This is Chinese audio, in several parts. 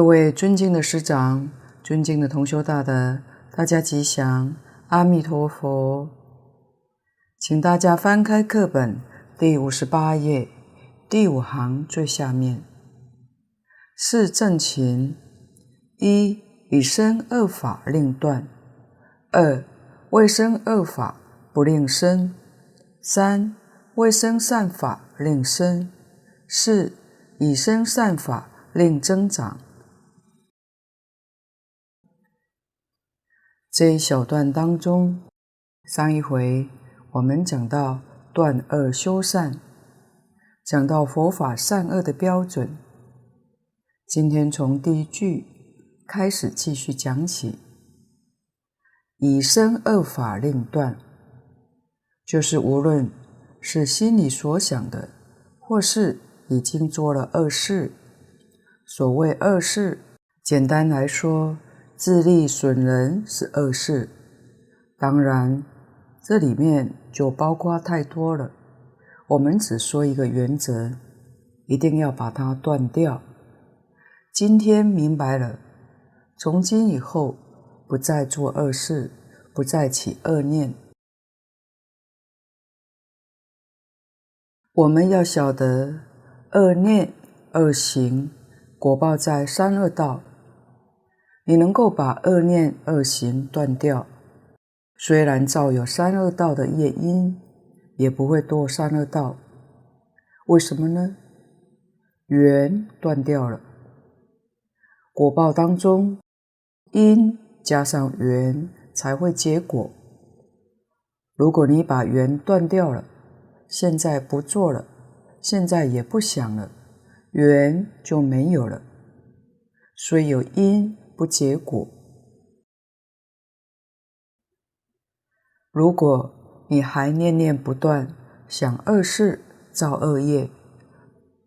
各位尊敬的师长、尊敬的同修大德，大家吉祥，阿弥陀佛。请大家翻开课本第五十八页第五行最下面。四正勤：一、以生恶法令断；二、未生恶法不令生；三、未生善法令生；四、以生善法令增长。这一小段当中，上一回我们讲到断恶修善，讲到佛法善恶的标准。今天从第一句开始继续讲起，以身恶法令断，就是无论是心里所想的，或是已经做了恶事。所谓恶事，简单来说，自利损人是恶事，当然这里面就包括太多了。我们只说一个原则，一定要把它断掉。今天明白了，从今以后不再做恶事，不再起恶念。我们要晓得，恶念、恶行，果报在三恶道。你能够把恶念、恶行断掉，虽然造有三恶道的业因，也不会堕三恶道。为什么呢？缘断掉了，果报当中因加上缘才会结果。如果你把缘断掉了，现在不做了，现在也不想了，缘就没有了。虽有因。不结果。如果你还念念不断，想恶事、造恶业，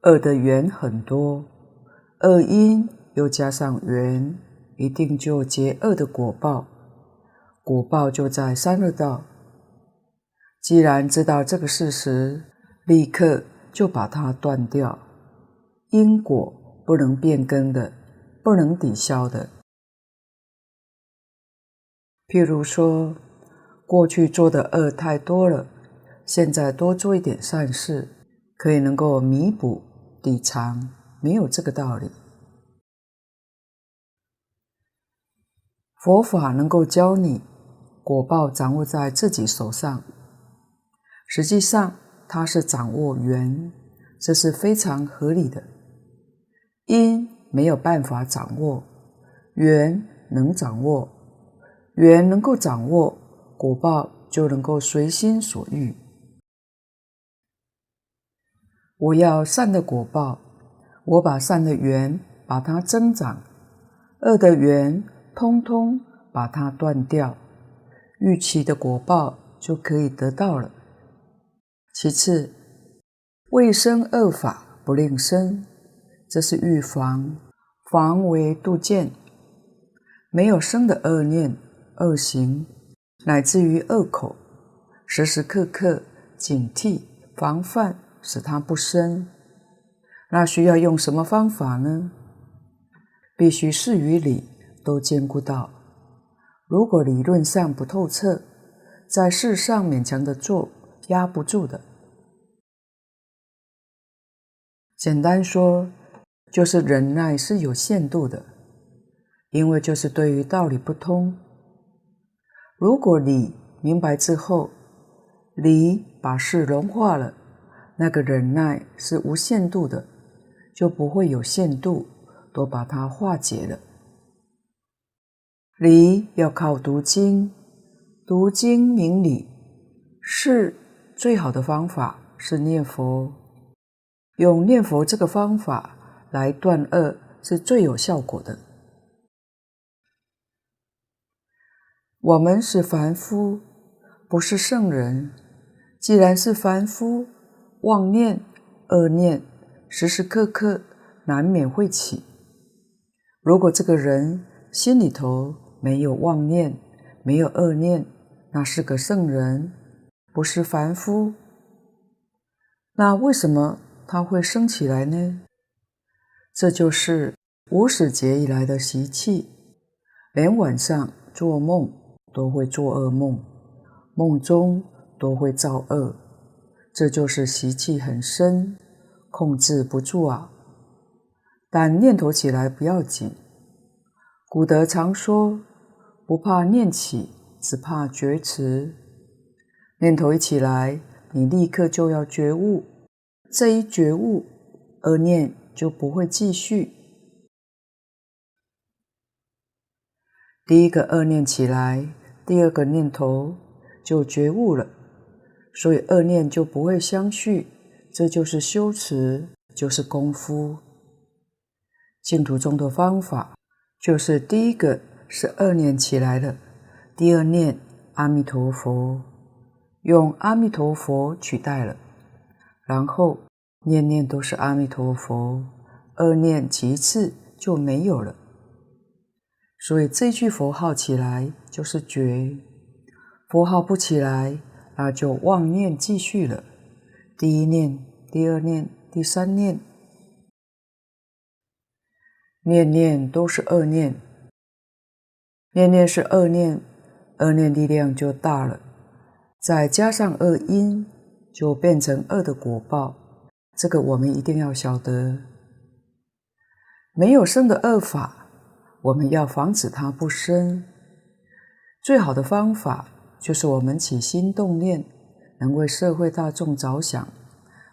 恶的缘很多，恶因又加上缘，一定就结恶的果报，果报就在三恶道。既然知道这个事实，立刻就把它断掉。因果不能变更的，不能抵消的。譬如说，过去做的恶太多了，现在多做一点善事，可以能够弥补抵偿，没有这个道理。佛法能够教你，果报掌握在自己手上，实际上它是掌握缘，这是非常合理的。因没有办法掌握，缘能掌握。缘能够掌握，果报就能够随心所欲。我要善的果报，我把善的缘把它增长，恶的缘通通把它断掉，预期的果报就可以得到了。其次，未生恶法不令生，这是预防，防微杜渐，没有生的恶念。恶行乃至于恶口，时时刻刻警惕防范，使它不生。那需要用什么方法呢？必须事与理都兼顾到。如果理论上不透彻，在事上勉强的做，压不住的。简单说，就是忍耐是有限度的，因为就是对于道理不通。如果你明白之后，理把事融化了，那个忍耐是无限度的，就不会有限度，都把它化解了。理要靠读经，读经明理，是最好的方法是念佛，用念佛这个方法来断恶是最有效果的。我们是凡夫，不是圣人。既然是凡夫，妄念、恶念时时刻刻难免会起。如果这个人心里头没有妄念、没有恶念，那是个圣人，不是凡夫。那为什么他会生起来呢？这就是无始劫以来的习气，连晚上做梦都会做噩梦，梦中都会造恶，这就是习气很深，控制不住啊。但念头起来不要紧，古德常说，不怕念起，只怕觉迟。念头一起来，你立刻就要觉悟，这一觉悟，恶念就不会继续。第一个恶念起来，第二个念头就觉悟了，所以恶念就不会相续。这就是修持，就是功夫。净土中的方法，就是第一个是恶念起来了，第二念阿弥陀佛，用阿弥陀佛取代了，然后念念都是阿弥陀佛，恶念其次就没有了。所以这句佛号起来就是觉，佛号不起来，那就妄念继续了。第一念、第二念、第三念。念念都是恶念，念念是恶念，恶念力量就大了，再加上恶因，就变成恶的果报。这个我们一定要晓得，没有生的恶法，我们要防止它不生。最好的方法就是我们起心动念，能为社会大众着想，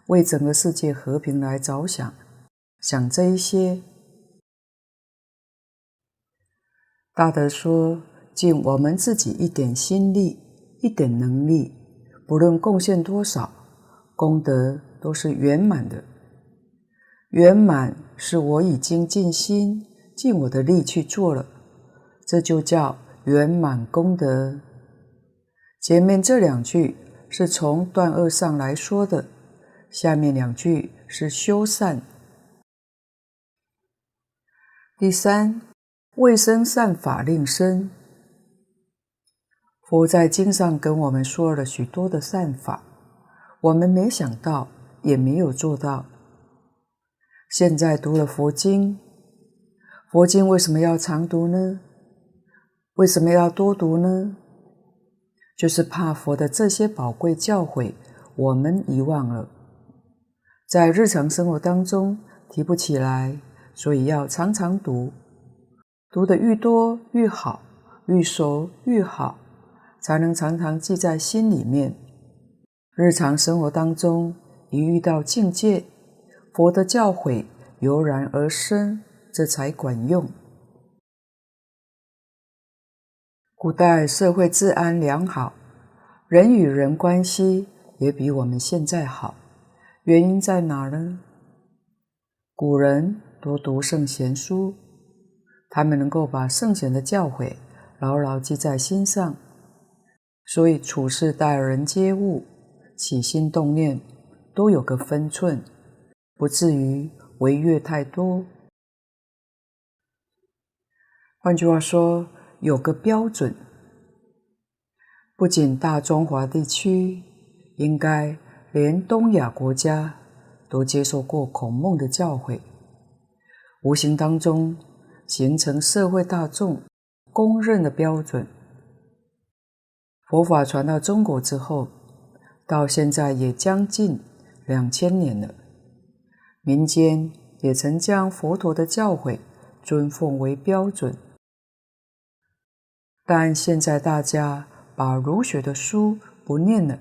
为整个世界和平来着想，想这一些。大德说：“尽我们自己一点心力、一点能力，不论贡献多少，功德都是圆满的。圆满是我已经尽心、尽我的力去做了，这就叫圆满功德。前面这两句是从断恶上来说的，下面两句是修善。第三。”未生善法令生。佛在经上跟我们说了许多的善法，我们没想到，也没有做到。现在读了佛经，佛经为什么要常读呢？为什么要多读呢？就是怕佛的这些宝贵教诲我们遗忘了，在日常生活当中提不起来，所以要常常读。读的愈多愈好，愈熟愈好，才能常常记在心里面。日常生活当中，一遇到境界，佛的教诲油然而生，这才管用。古代社会治安良好，人与人关系也比我们现在好。原因在哪呢？古人多读圣贤书。他们能够把圣贤的教诲牢牢记在心上，所以处事待人接物、起心动念都有个分寸，不至于违越太多。换句话说，有个标准。不仅大中华地区，应该连东亚国家都接受过孔孟的教诲，无形当中。形成社会大众公认的标准。佛法传到中国之后，到现在也将近两千年了，民间也曾将佛陀的教诲尊奉为标准。但现在大家把儒学的书不念了，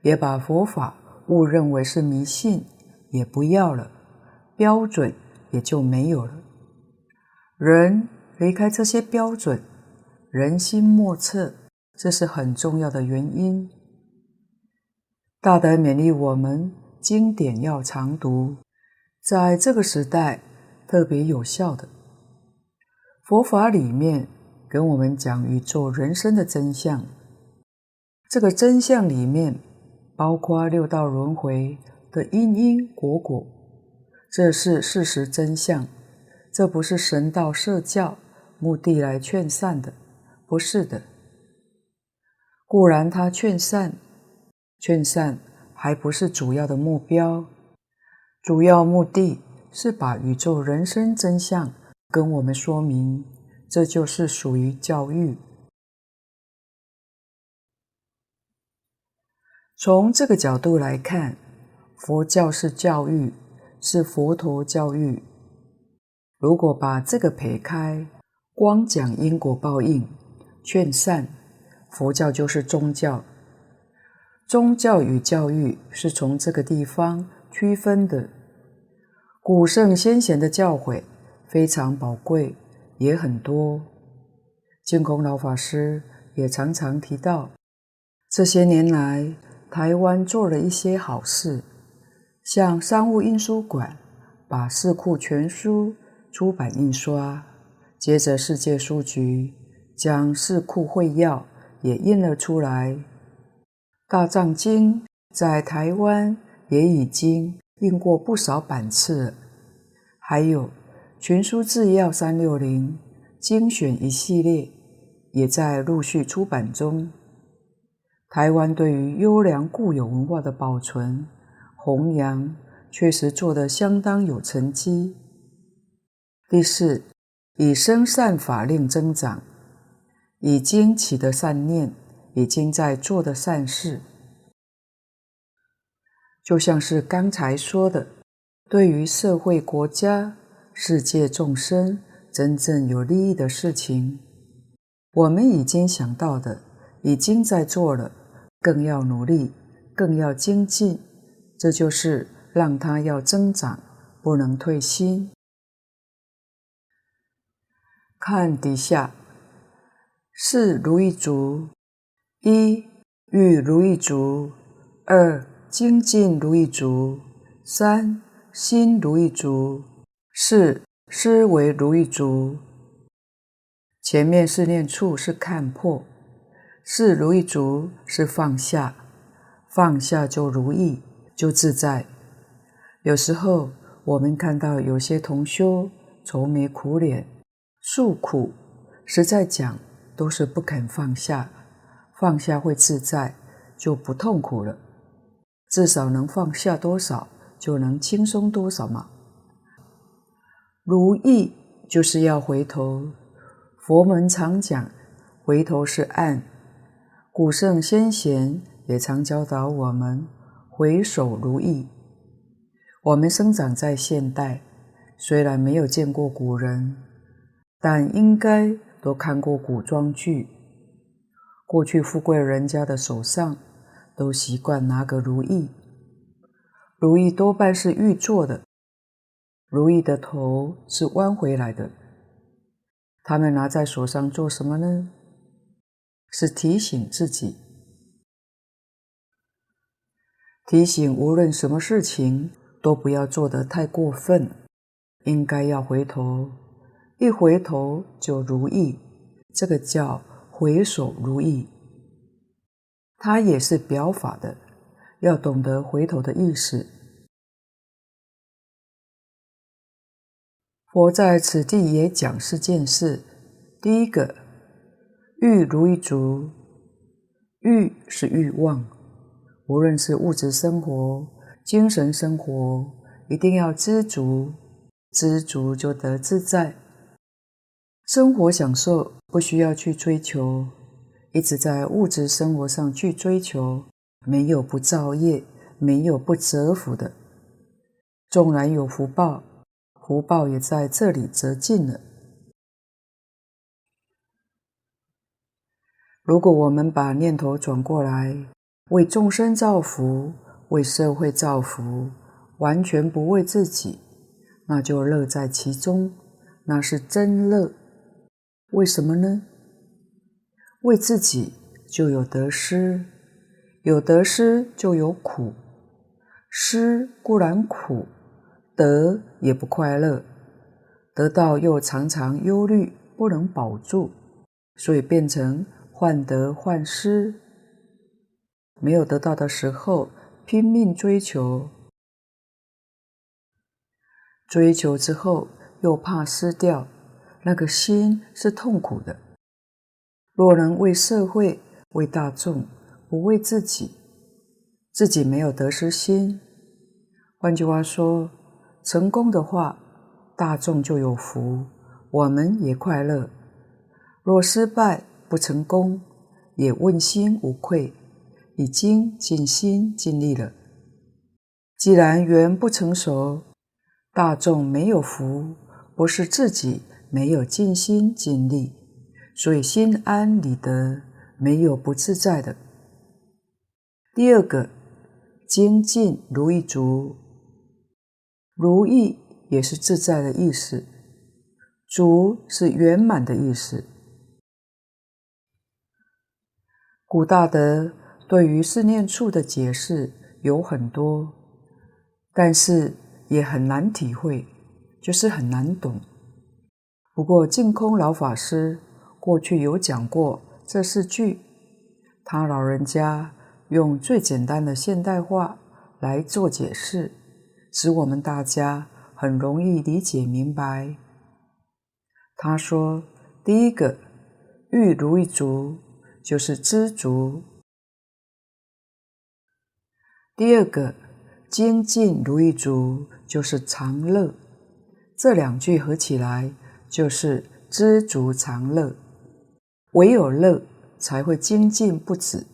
也把佛法误认为是迷信，也不要了，标准也就没有了。人离开这些标准，人心莫测，这是很重要的原因。大德勉励我们，经典要常读，在这个时代特别有效的。佛法里面跟我们讲宇宙人生的真相，这个真相里面包括六道轮回的因因果果，这是事实真相。这不是神道设教目的来劝善的，不是的。固然他劝善，劝善还不是主要的目标，主要目的是把宇宙人生真相跟我们说明，这就是属于教育。从这个角度来看，佛教是教育，是佛陀教育。如果把这个撇开，光讲因果报应、劝善，佛教就是宗教。宗教与教育是从这个地方区分的。古圣先贤的教诲非常宝贵，也很多。净空老法师也常常提到，这些年来台湾做了一些好事，像商务印书馆把《四库全书》出版印刷，接着世界书局将《四库会要》也印了出来。大藏经在台湾也已经印过不少版次，还有全书制药三六零精选一系列也在陆续出版中。台湾对于优良固有文化的保存、弘扬，确实做得相当有成绩。第四，以生善法令增长，已经起的善念。已经在做的善事，就像是刚才说的，对于社会、国家、世界众生真正有利益的事情，我们已经想到的，已经在做了，更要努力，更要精进。这就是让它要增长，不能退心。看底下，是如意足。一欲如意足，二精进如意足，三心如意足，是思维如意足。前面四念处是看破，是如意足是放下，放下就如意，就自在。有时候我们看到有些同修愁眉苦脸，诉苦，实在讲都是不肯放下。放下会自在，就不痛苦了。至少能放下多少，就能轻松多少嘛。如意就是要回头。佛门常讲，回头是岸。古圣先贤也常教导我们回首如意。我们生长在现代，虽然没有见过古人，但应该都看过古装剧。过去富贵人家的手上都习惯拿个如意，如意多半是玉做的，如意的头是弯回来的。他们拿在手上做什么呢？是提醒自己，提醒无论什么事情都不要做得太过分，应该要回头，一回头就如意，这个叫。回首如意，它也是表法的，要懂得回头的意思。佛在此地也讲四件事。第一个，欲如意足，欲是欲望，无论是物质生活、精神生活，一定要知足，知足就得自在。生活享受不需要去追求，一直在物质生活上去追求，没有不造业，没有不折福的。纵然有福报，福报也在这里折尽了。如果我们把念头转过来，为众生造福，为社会造福，完全不为自己，那就乐在其中，那是真乐。为什么呢？为自己就有得失，有得失就有苦，失固然苦，得也不快乐，得到又常常忧虑，不能保住，所以变成患得患失。没有得到的时候，拼命追求，追求之后又怕失掉。那个心是痛苦的。若能为社会、为大众，不为自己，自己没有得失心。换句话说，成功的话，大众就有福；我们也快乐；若失败不成功，也问心无愧，已经尽心尽力了。既然缘不成熟，大众没有福，不是自己没有尽心尽力，所以心安理得，没有不自在的。第二个，精进如意足，如意也是自在的意思，足是圆满的意思。古大德对于四念处的解释有很多，但是也很难体会，就是很难懂。不过净空老法师过去有讲过这四句，他老人家。用最简单的现代化来做解释，使我们大家很容易理解明白。他说：“第一个，欲如意足，就是知足；第二个，精进如意足，就是常乐。这两句合起来就是知足常乐。唯有乐，才会精进不止。”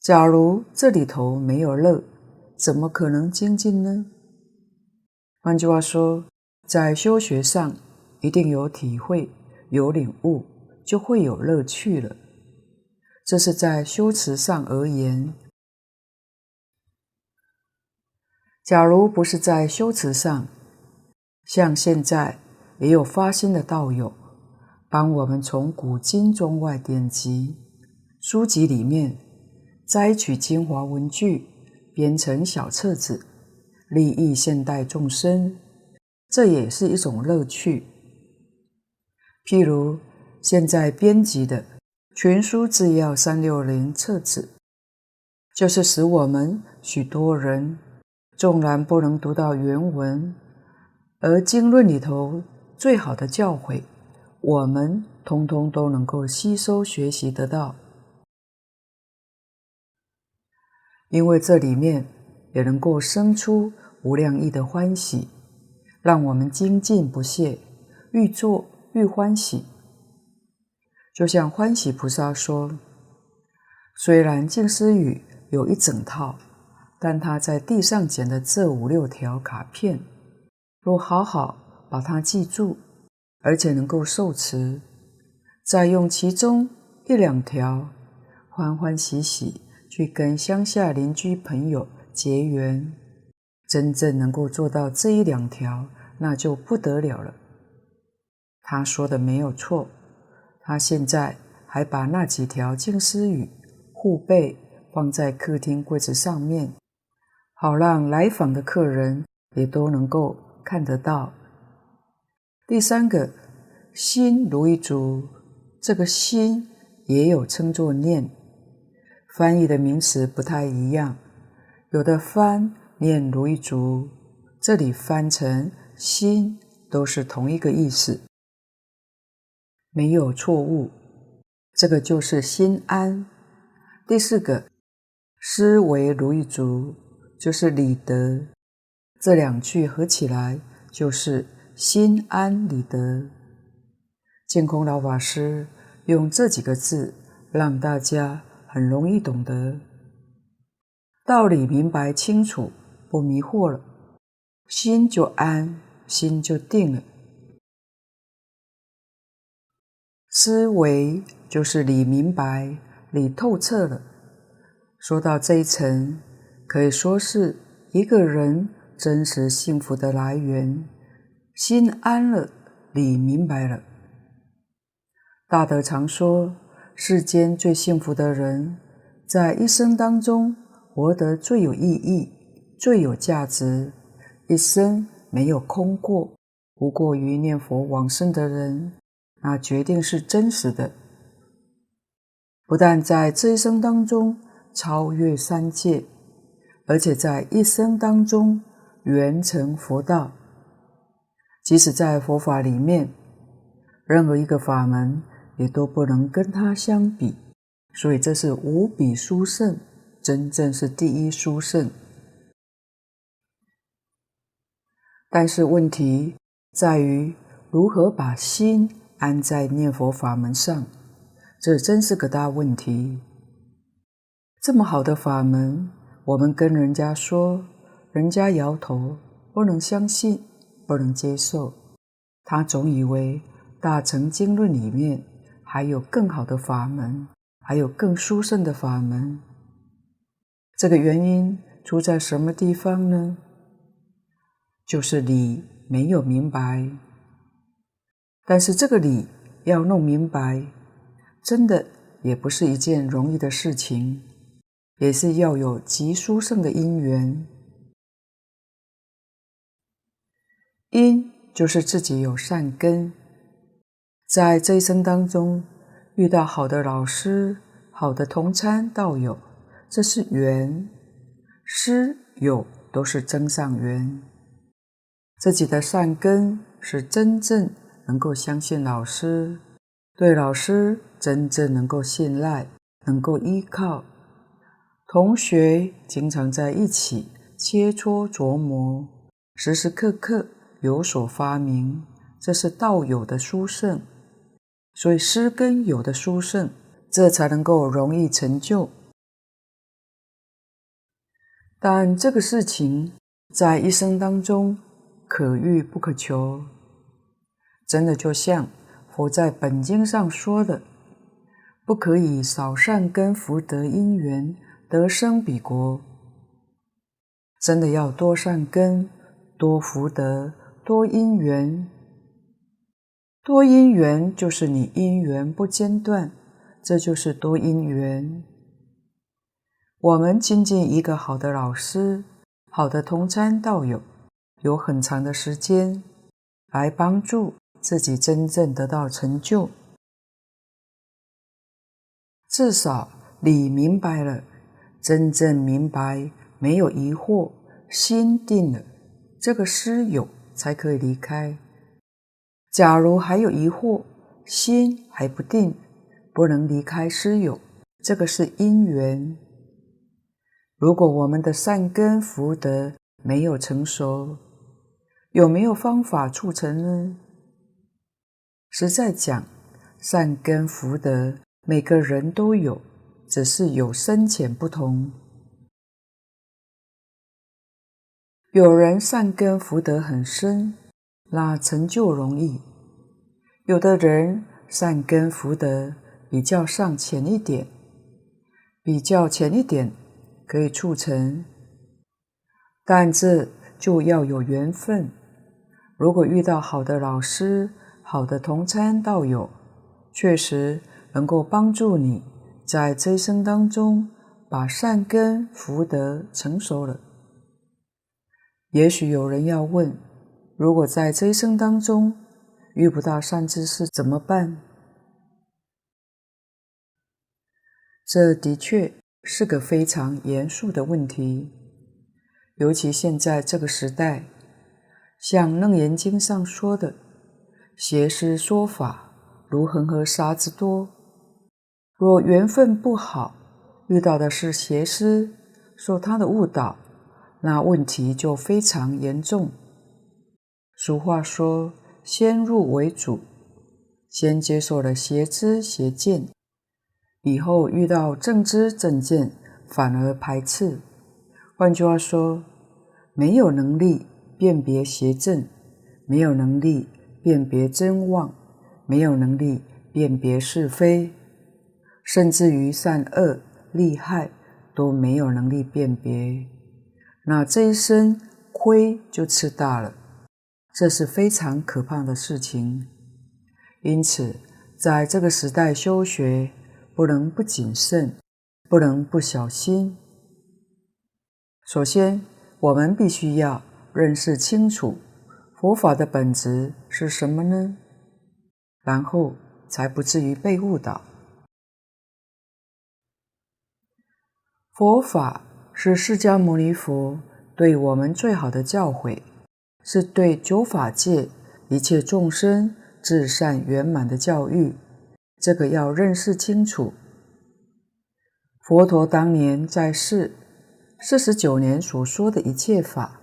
假如这里头没有乐，怎么可能精进呢？换句话说，在修学上一定有体会、有领悟，就会有乐趣了。这是在修持上而言。假如不是在修持上，像现在也有发心的道友，帮我们从古今中外典籍、书籍里面。摘取精华文句，编成小册子，利益现代众生，这也是一种乐趣。譬如现在编辑的《群书治要三六零》册子，就是使我们许多人纵然不能读到原文，而经论里头最好的教诲，我们通通都能够吸收学习得到。因为这里面也能够生出无量意的欢喜，让我们精进不懈，愈做愈欢喜。就像欢喜菩萨说：“虽然静思语有一整套，但他在地上捡的这五六条卡片，若好好把它记住，而且能够受持，再用其中一两条，欢欢喜喜。”去跟乡下邻居朋友结缘，真正能够做到这一两条，那就不得了了。他说的没有错，他现在还把那几条静思语护背放在客厅柜子上面，好让来访的客人也都能够看得到。第三个，心如一足，这个心也有称作念。翻译的名词不太一样，有的翻念如意足，这里翻成心都是同一个意思，没有错误。这个就是心安。第四个，思惟如意足，就是理得。这两句合起来就是心安理得。净空老法师用这几个字让大家。很容易懂得道理，明白清楚，不迷惑了，心就安，心就定了。思维就是理明白、理透彻了。说到这一层，可以说是一个人真实幸福的来源。心安了，理明白了。大德常说。世间最幸福的人，在一生当中活得最有意义、最有价值，一生没有空过，不过于念佛往生的人，那决定是真实的。不但在这一生当中超越三界，而且在一生当中圆成佛道。即使在佛法里面，任何一个法门。也都不能跟他相比，所以这是无比殊胜，真正是第一殊胜。但是问题在于，如何把心安在念佛法门上？这真是个大问题。这么好的法门，我们跟人家说，人家摇头，不能相信，不能接受。他总以为《大乘经论》里面还有更好的法门，还有更殊胜的法门。这个原因出在什么地方呢？就是理没有明白。但是这个理要弄明白，真的也不是一件容易的事情。也是要有极殊胜的因缘，因就是自己有善根，在这一生当中遇到好的老师、好的同参道友，这是缘，师友都是增上缘。自己的善根是真正能够相信老师，对老师真正能够信赖，能够依靠。同学经常在一起切磋琢磨，时时刻刻有所发明，这是道友的殊胜。所以师根有的殊胜，这才能够容易成就。但这个事情在一生当中可遇不可求，真的就像佛在本经上说的，不可以少善根福德因缘。得生彼国，真的要多善根、多福德、多因缘。多因缘就是你因缘不间断，这就是多因缘。我们亲近一个好的老师、好的同参道友，有很长的时间来帮助自己真正得到成就，至少你明白了。真正明白，没有疑惑，心定了，这个师友才可以离开。假如还有疑惑，心还不定，不能离开师友，这个是因缘。如果我们的善根福德没有成熟，有没有方法促成呢？实在讲，善根福德每个人都有。只是有深浅不同，有人善根福德很深，那成就容易；有的人善根福德比较上浅一点，比较浅一点可以促成，但这就要有缘分。如果遇到好的老师、好的同参道友，确实能够帮助你。在这一生当中，把善根福德成熟了。也许有人要问：如果在这一生当中遇不到善知识怎么办？这的确是个非常严肃的问题，尤其现在这个时代，像《楞严经》上说的：“邪师说法，如恒河沙之多。”若缘分不好，遇到的是邪师，受他的误导，那问题就非常严重。俗话说：“先入为主”，先接受了邪知邪见，以后遇到正知正见，反而排斥。换句话说，没有能力辨别邪正，没有能力辨别真妄，没有能力辨别是非。甚至于善恶利害都没有能力辨别，那这一生亏就吃大了，这是非常可怕的事情。因此，在这个时代修学，不能不谨慎，不能不小心。首先，我们必须要认识清楚佛法的本质是什么呢？然后才不至于被误导。佛法是释迦牟尼佛对我们最好的教诲，是对九法界一切众生至善圆满的教育。这个要认识清楚。佛陀当年在世四十九年所说的一切法，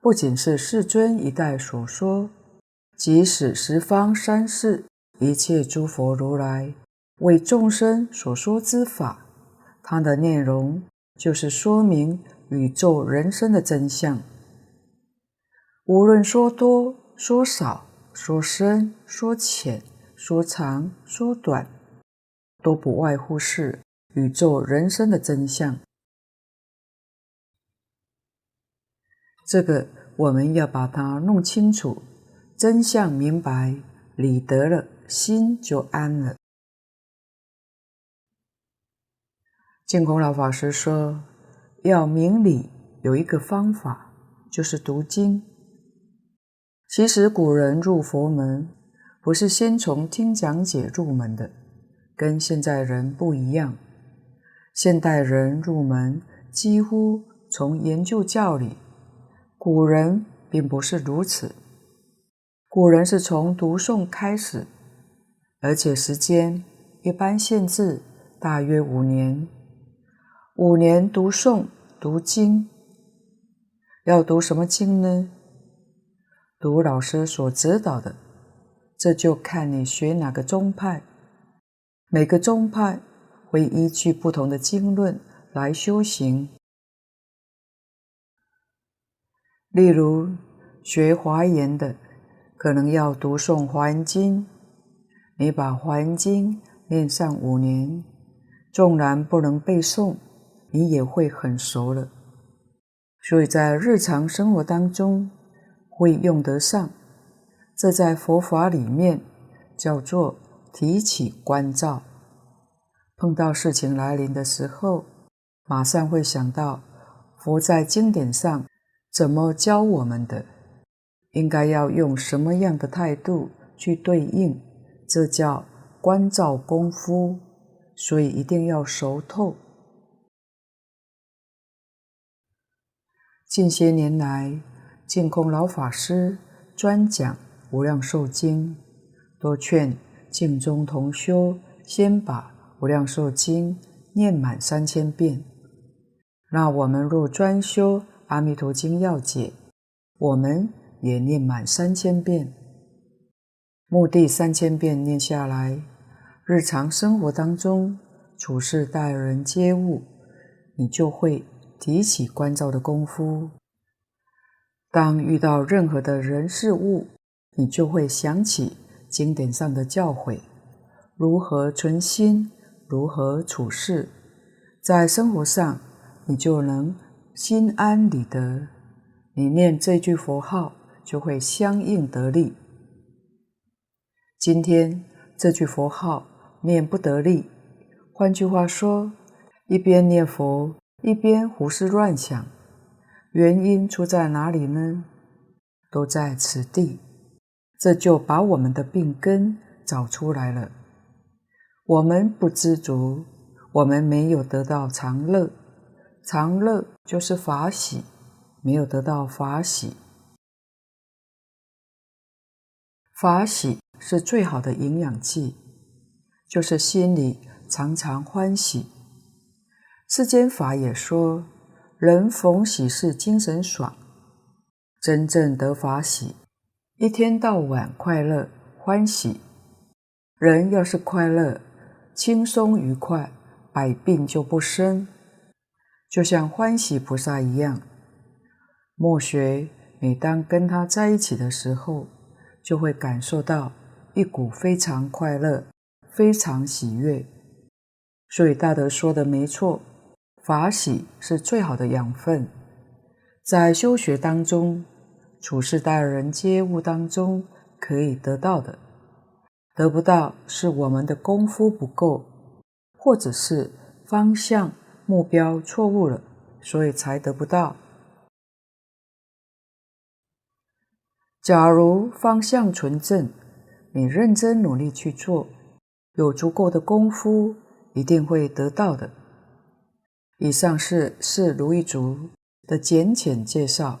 不仅是世尊一代所说，即使十方三世一切诸佛如来为众生所说之法，它的内容就是说明宇宙人生的真相。无论说多、说少、说深、说浅、说长、说短，都不外乎是宇宙人生的真相。这个我们要把它弄清楚，真相明白，理得了，心就安了。净空老法师说，要明理，有一个方法，就是读经。其实古人入佛门，不是先从听讲解入门的，跟现在人不一样。现代人入门几乎从研究教理。古人并不是如此，古人是从读诵开始，而且时间一般限制大约五年，五年读诵读经。要读什么经呢？读老师所指导的，这就看你学哪个宗派。每个宗派会依据不同的经论来修行。例如，学华严的，可能要读诵《华严经》，你把《华严经》念上五年，纵然不能背诵，你也会很熟了。所以在日常生活当中会用得上，这在佛法里面叫做提起关照。碰到事情来临的时候，马上会想到佛在经典上。怎么教我们的？应该要用什么样的态度去对应？这叫关照功夫，所以一定要熟透。近些年来，净空老法师专讲《无量寿经》，多劝净宗同修先把《无量寿经》念满三千遍。那我们若专修，《阿弥陀经要解》，我们也念满三千遍，目的三千遍念下来，日常生活当中处事待人接物，你就会提起关照的功夫。当遇到任何的人事物，你就会想起经典上的教诲，如何存心，如何处事，在生活上你就能。心安理得，你念这句佛号就会相应得力。今天这句佛号念不得力，换句话说，一边念佛一边胡思乱想，原因出在哪里呢？都在此地，这就把我们的病根找出来了。我们不知足，我们没有得到常乐。常乐就是法喜，没有得到法喜。法喜是最好的营养剂，就是心里常常欢喜。世间法也说，人逢喜事精神爽，真正得法喜，一天到晚快乐欢喜。人要是快乐、轻松愉快，百病就不生。就像欢喜菩萨一样，莫学每当跟他在一起的时候，就会感受到一股非常快乐、非常喜悦。所以大德说的没错，法喜是最好的养分，在修学当中、处事待人接物当中可以得到的，得不到是我们的功夫不够，或者是方向。目标错误了，所以才得不到。假如方向纯正，你认真努力去做，有足够的功夫，一定会得到的。以上是是如意足的简浅介绍。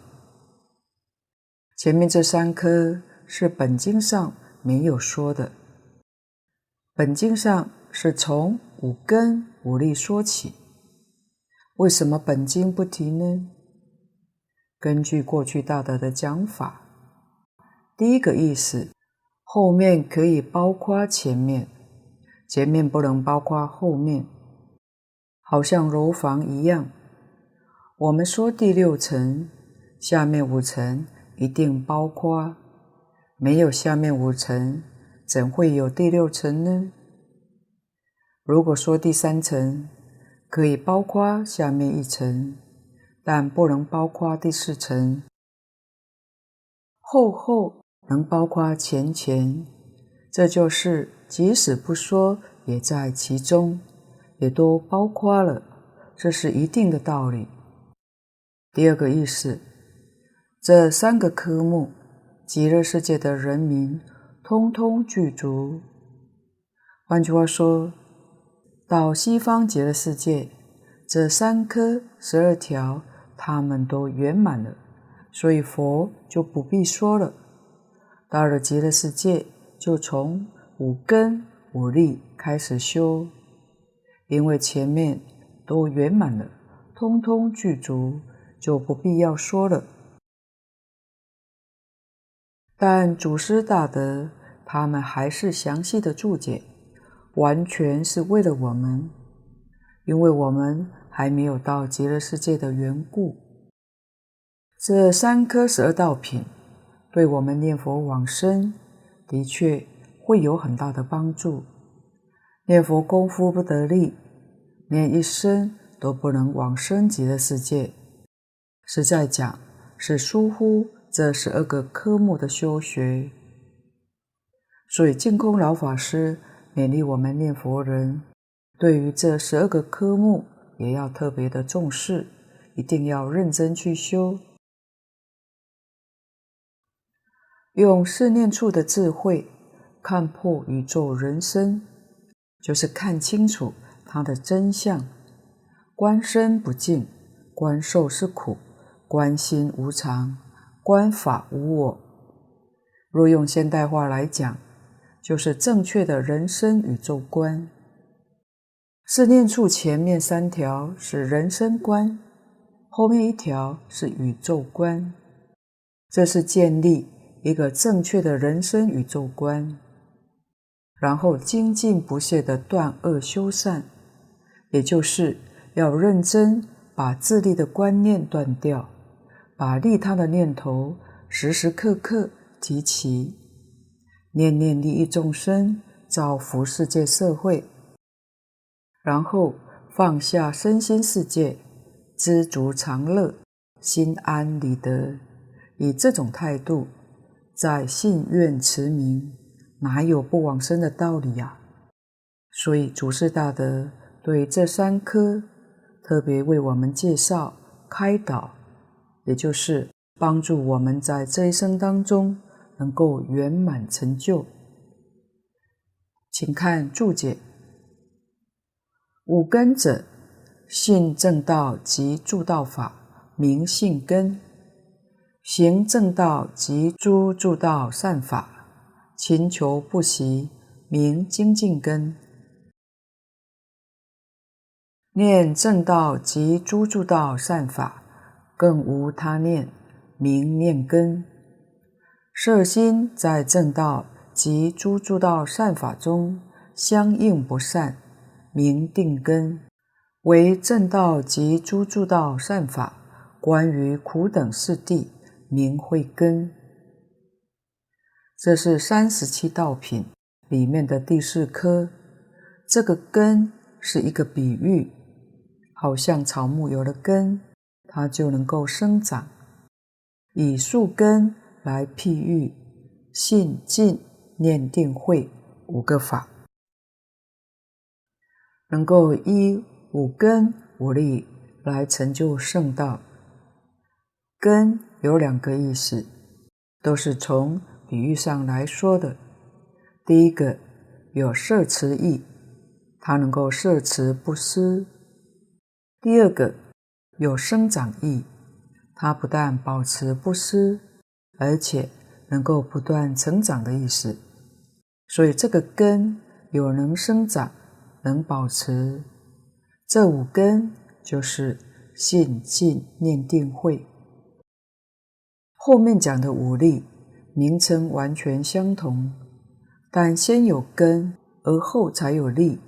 前面这三科是本经上没有说的，本经上是从五根五力说起。为什么本经不提呢？根据过去大德的讲法，第一个意思，后面可以包括前面，前面不能包括后面，好像楼房一样。我们说第六层，下面五层一定包括，没有下面五层，怎会有第六层呢？如果说第三层可以包括下面一层，但不能包括第四层，后后能包括前前，这就是即使不说也在其中，也都包括了，这是一定的道理。第二个意思，这三个科目，极乐世界的人民通通具足。换句话说，到西方极乐世界，这三科十二条，他们都圆满了，所以佛就不必说了。到了极乐世界，就从五根五力开始修，因为前面都圆满了，通通具足，就不必要说了。但祖师大德他们还是详细的注解。完全是为了我们，因为我们还没有到极乐世界的缘故。这三颗十二道品，对我们念佛往生的确会有很大的帮助。念佛功夫不得力，连一生都不能往生极乐世界。实在讲，是疏忽这十二个科目的修学。所以净空老法师。勉励我们念佛人，对于这十二个科目也要特别的重视，一定要认真去修。用四念处的智慧看破宇宙人生，就是看清楚它的真相。观身不净，观受是苦，观心无常，观法无我。若用现代话来讲，就是正确的人生宇宙观。四念处前面三条是人生观，后面一条是宇宙观。这是建立一个正确的人生宇宙观，然后精进不懈的断恶修善，也就是要认真把自利的观念断掉，把利他的念头时时刻刻提起。念念利益众生，造福世界社会，然后放下身心世界，知足常乐，心安理得。以这种态度，在信愿持名，哪有不往生的道理呀？所以祖师大德对这三科特别为我们介绍开导，也就是帮助我们在这一生当中。能够圆满成就，请看注解。五根者，信正道及诸道法，名信根；行正道及诸诸道善法，勤求不息，名精进根；念正道及诸诸道善法，更无他念，名念根。摄心在正道及诸诸道善法中相应不善，名定根；为正道及诸诸道善法关于苦等四谛，名慧根。这是三十七道品里面的第四科。这个根是一个比喻，好像草木有了根，它就能够生长，以树根。来譬喻信、进、念、定、慧五个法，能够依五根五力来成就圣道。根有两个意思，都是从比喻上来说的。第一个有摄持意，它能够摄持不失；第二个有生长意，它不但保持不失。而且能够不断成长的意思，所以这个根有能生长、能保持。这五根就是信、进、念、定、慧。后面讲的五力，名称完全相同，但先有根，而后才有力。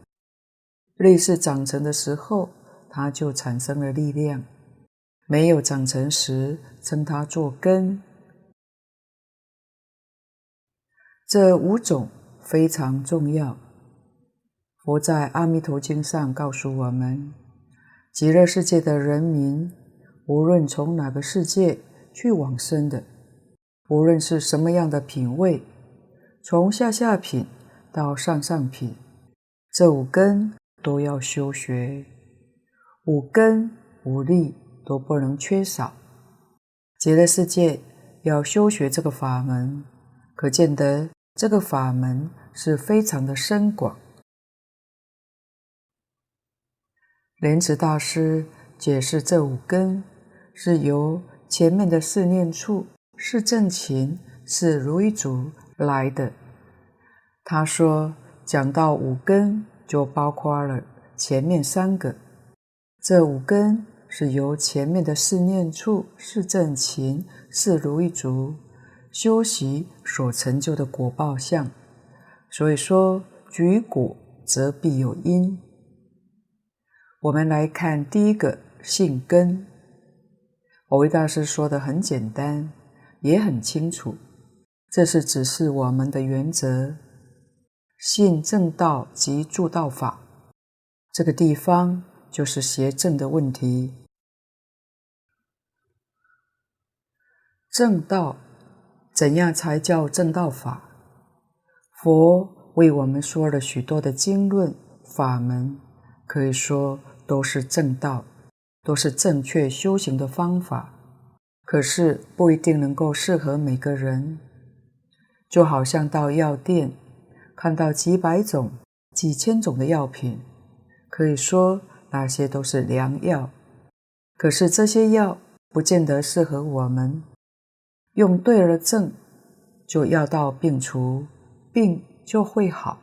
力是长成的时候，它就产生了力量；没有长成时，称它做根。这五种非常重要。佛在《阿弥陀经》上告诉我们，极乐世界的人民，无论从哪个世界去往生的，无论是什么样的品位，从下下品到上上品，这五根都要修学，五根五力都不能缺少。极乐世界要修学这个法门，可见得这个法门是非常的深广。莲池大师解释这五根是由前面的四念处、四正勤、四如意足来的。他说，讲到五根，就包括了前面三个。这五根是由前面的四念处、四正勤、四如意足修习所成就的果报相。所以说，举果则必有因。我们来看第一个性根，蕅益大师说的很简单，也很清楚，这是指示我们的原则：信正道及助道法。这个地方就是邪正的问题。正道怎样才叫正道法？佛为我们说了许多的经论法门，可以说。都是正道，都是正确修行的方法，可是不一定能够适合每个人。就好像到药店，看到几百种、几千种的药品，可以说那些都是良药，可是这些药不见得适合我们。用对了症，就药到病除，病就会好。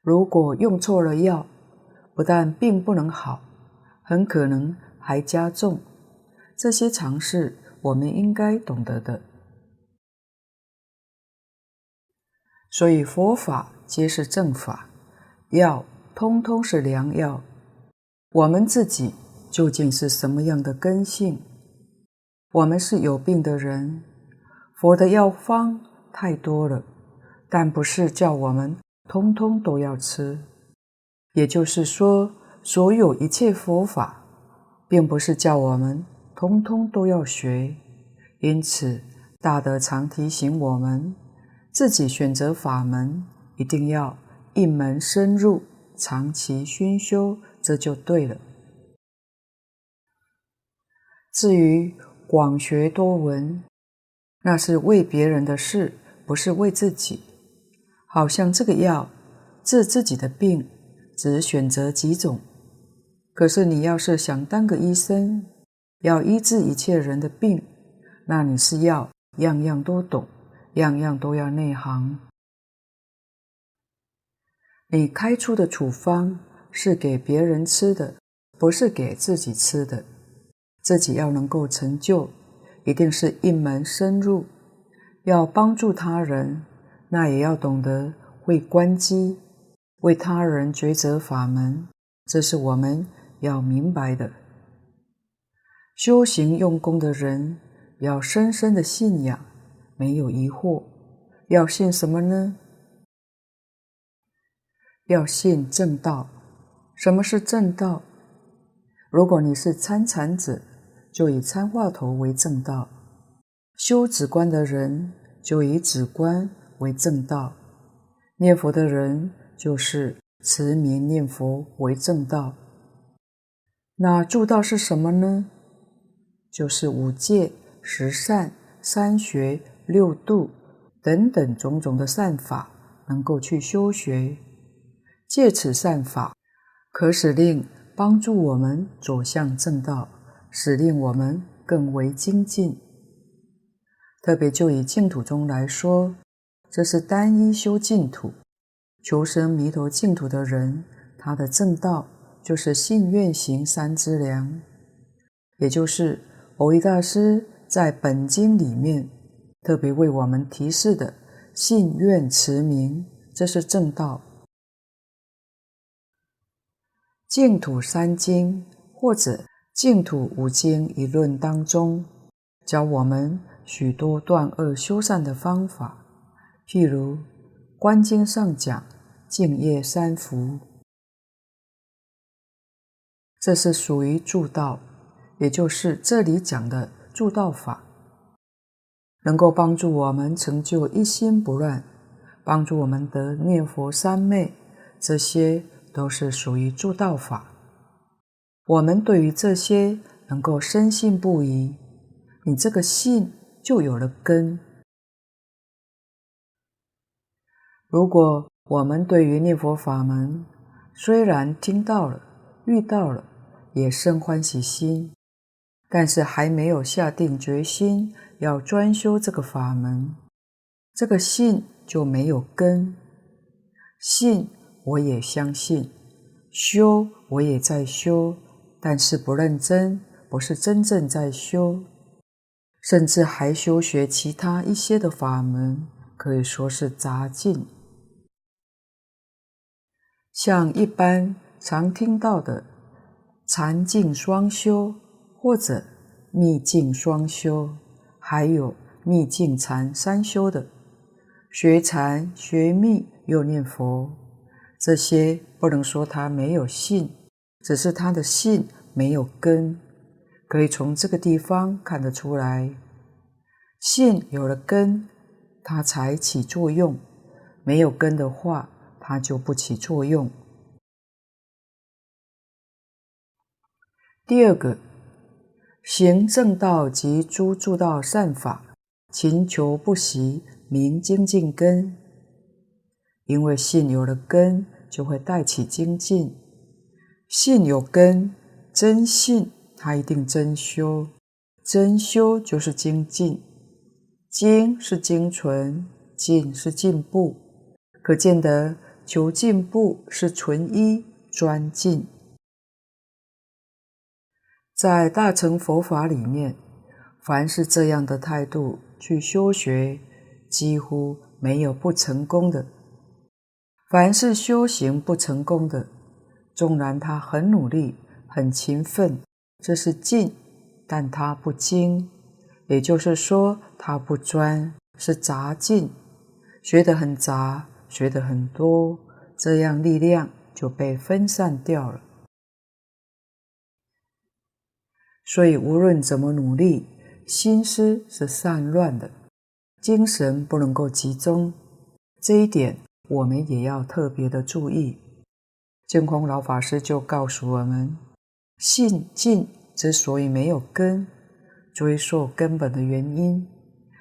如果用错了药，不但病不能好，很可能还加重。这些常识我们应该懂得的。所以佛法皆是正法，药通通是良药。我们自己究竟是什么样的根性？我们是有病的人，佛的药方太多了，但不是叫我们。通通都要吃，也就是说，所有一切佛法，并不是叫我们通通都要学。因此，大德常提醒我们，自己选择法门，一定要一门深入，长期熏修，这就对了。至于广学多闻，那是为别人的事，不是为自己。好像这个药治自己的病，只选择几种。可是你要是想当个医生，要医治一切人的病，那你是要样样都懂，样样都要内行。你开出的处方是给别人吃的，不是给自己吃的。自己要能够成就，一定是一门深入，要帮助他人。那也要懂得会关机，为他人抉择法门，这是我们要明白的。修行用功的人要深深的信仰，没有疑惑。要信什么呢？要信正道。什么是正道？如果你是参禅者，就以参话头为正道；修止观的人，就以止观。为正道，念佛的人就是持名念佛为正道。那助道是什么呢？就是五戒、十善、三学、六度等等种种的善法，能够去修学。借此善法，可使令帮助我们走向正道，使令我们更为精进。特别就以净土宗来说。这是单一修净土、求生弥陀净土的人，他的正道就是信愿行三资粮，也就是蕅益大师在本经里面特别为我们提示的信愿持名，这是正道。净土三经或者净土五经一论当中，教我们许多断恶修善的方法，譬如《观经》上讲净业三福，这是属于助道，也就是这里讲的助道法，能够帮助我们成就一心不乱，帮助我们得念佛三昧，这些。都是属于助道法，我们对于这些能够深信不疑，你这个信就有了根。如果我们对于念佛法门虽然听到了、遇到了，也生欢喜心，但是还没有下定决心要专修这个法门，这个信就没有根。信。我也相信，修我也在修，但是不认真，不是真正在修，甚至还修学其他一些的法门，可以说是杂进。像一般常听到的禅净双修，或者密净双修，还有密净禅三修的，学禅学密又念佛。这些不能说他没有信，只是他的信没有根，可以从这个地方看得出来。信有了根，它才起作用；没有根的话，它就不起作用。第二个，行正道及诸助道善法，勤求不息，明精进根。因为信有了根，就会带起精进。信有根，真信，它一定真修。真修就是精进，精是精纯，进是进步。可见得求进步是纯一专进。在大乘佛法里面，凡是这样的态度去修学，几乎没有不成功的。凡是修行不成功的，纵然他很努力、很勤奋，这是进，但他不精，也就是说他不专，是杂进，学得很杂，学得很多，这样力量就被分散掉了。所以无论怎么努力，心思是散乱的，精神不能够集中，这一点。我们也要特别的注意。净空老法师就告诉我们：信进之所以没有根，追溯根本的原因，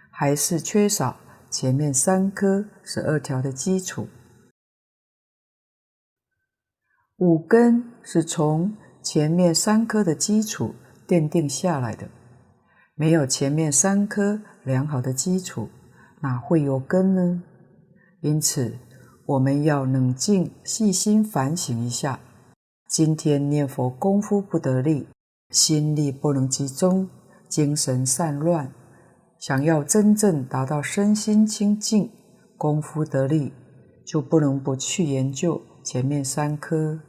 还是缺少前面三颗十二条的基础。五根是从前面三颗的基础奠定下来的，没有前面三颗良好的基础，哪会有根呢？因此。我们要冷静、细心反省一下，今天念佛功夫不得力，心力不能集中，精神散乱。想要真正达到身心清净、功夫得力，就不能不去研究前面三科，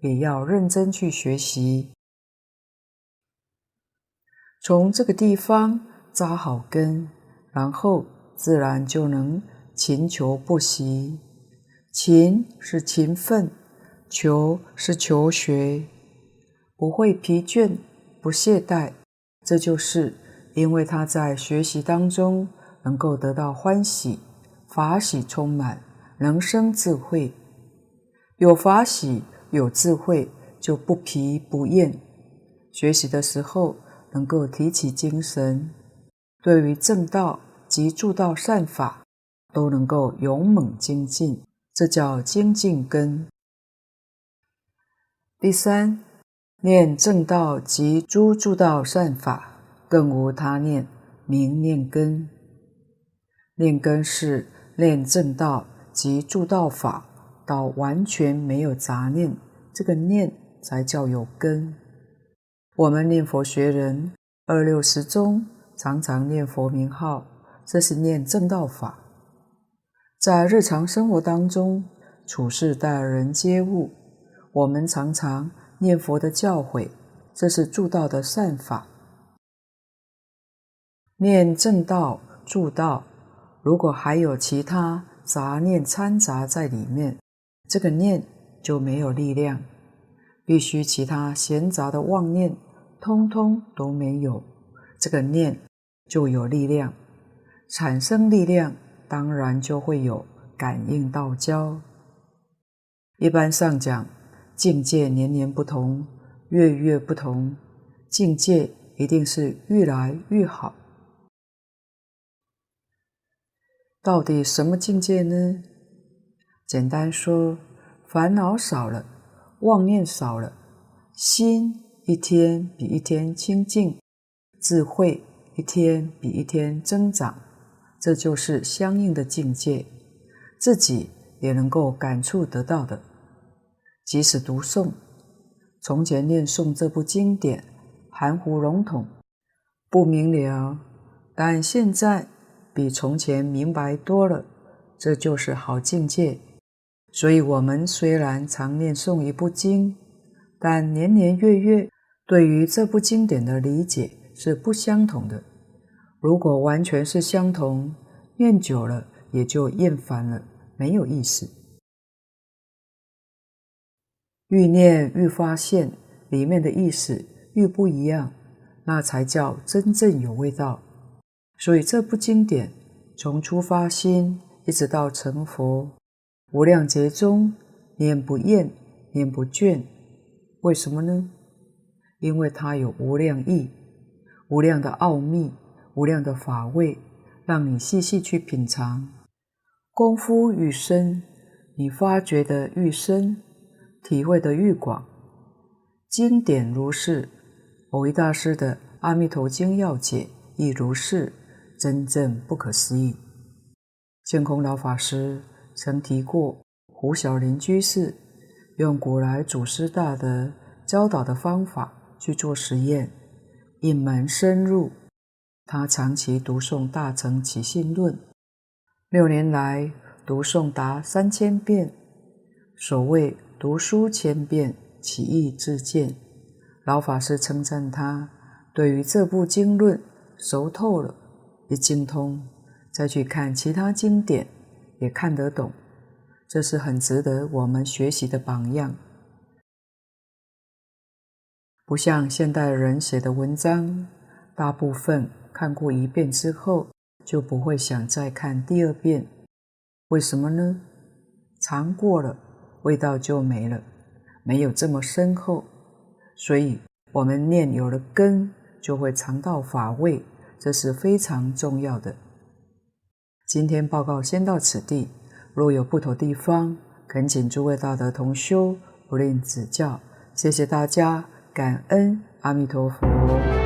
也要认真去学习，从这个地方扎好根，然后自然就能勤求不息。勤是勤奋，求是求学，不会疲倦，不懈怠，这就是因为他在学习当中能够得到欢喜，法喜充满，能生智慧。有法喜，有智慧，就不疲不厌。学习的时候能够提起精神，对于正道及助道善法都能够勇猛精进。这叫精进根。第三，念正道及诸诸道善法，更无他念，名念根。念根是念正道及诸道法，到完全没有杂念，这个念才叫有根。我们念佛学人二六时中常常念佛名号，这是念正道法。在日常生活当中，处事待人接物，我们常常念佛的教诲，这是助道的善法。念正道助道，如果还有其他杂念掺杂在里面，这个念就没有力量。必须其他闲杂的妄念通通都没有，这个念就有力量，产生力量。当然就会有感应道交。一般上讲，境界年年不同，月月不同，境界一定是愈来愈好。到底什么境界呢？简单说，烦恼少了，妄念少了，心一天比一天清净，智慧一天比一天增长。这就是相应的境界，自己也能够感触得到的。即使读诵，从前念诵这部经典含糊笼统，不明了，但现在比从前明白多了，这就是好境界。所以，我们虽然常念诵一部经，但年年月月对于这部经典的理解是不相同的。如果完全是相同，念久了也就厌烦了，没有意思。愈念愈发现里面的意思愈不一样，那才叫真正有味道。所以这部经典从初发心一直到成佛，无量劫中念不厌，念不倦。为什么呢？因为它有无量义。无量的奥秘，无量的法味，让你细细去品尝。功夫愈深，你发觉的愈深，体会的愈广。经典如是，蕅益大师的《阿弥陀经要解》亦如是，真正不可思议。净空老法师曾提过，胡小林居士用古来祖师大德教导的方法去做实验。一门深入，他长期读诵《大乘起信论》，六年来读诵达三千遍。所谓读书千遍，起义自见。老法师称赞他，对于这部经论熟透了，也精通，再去看其他经典也看得懂，这是很值得我们学习的榜样。不像现代人写的文章，大部分看过一遍之后就不会想再看第二遍。为什么呢？尝过了，味道就没了，没有这么深厚。所以，我们念有了根，就会尝到法味，这是非常重要的。今天报告先到此地，若有不妥地方，恳请诸位大德同修不吝指教。谢谢大家。感恩阿弥陀佛。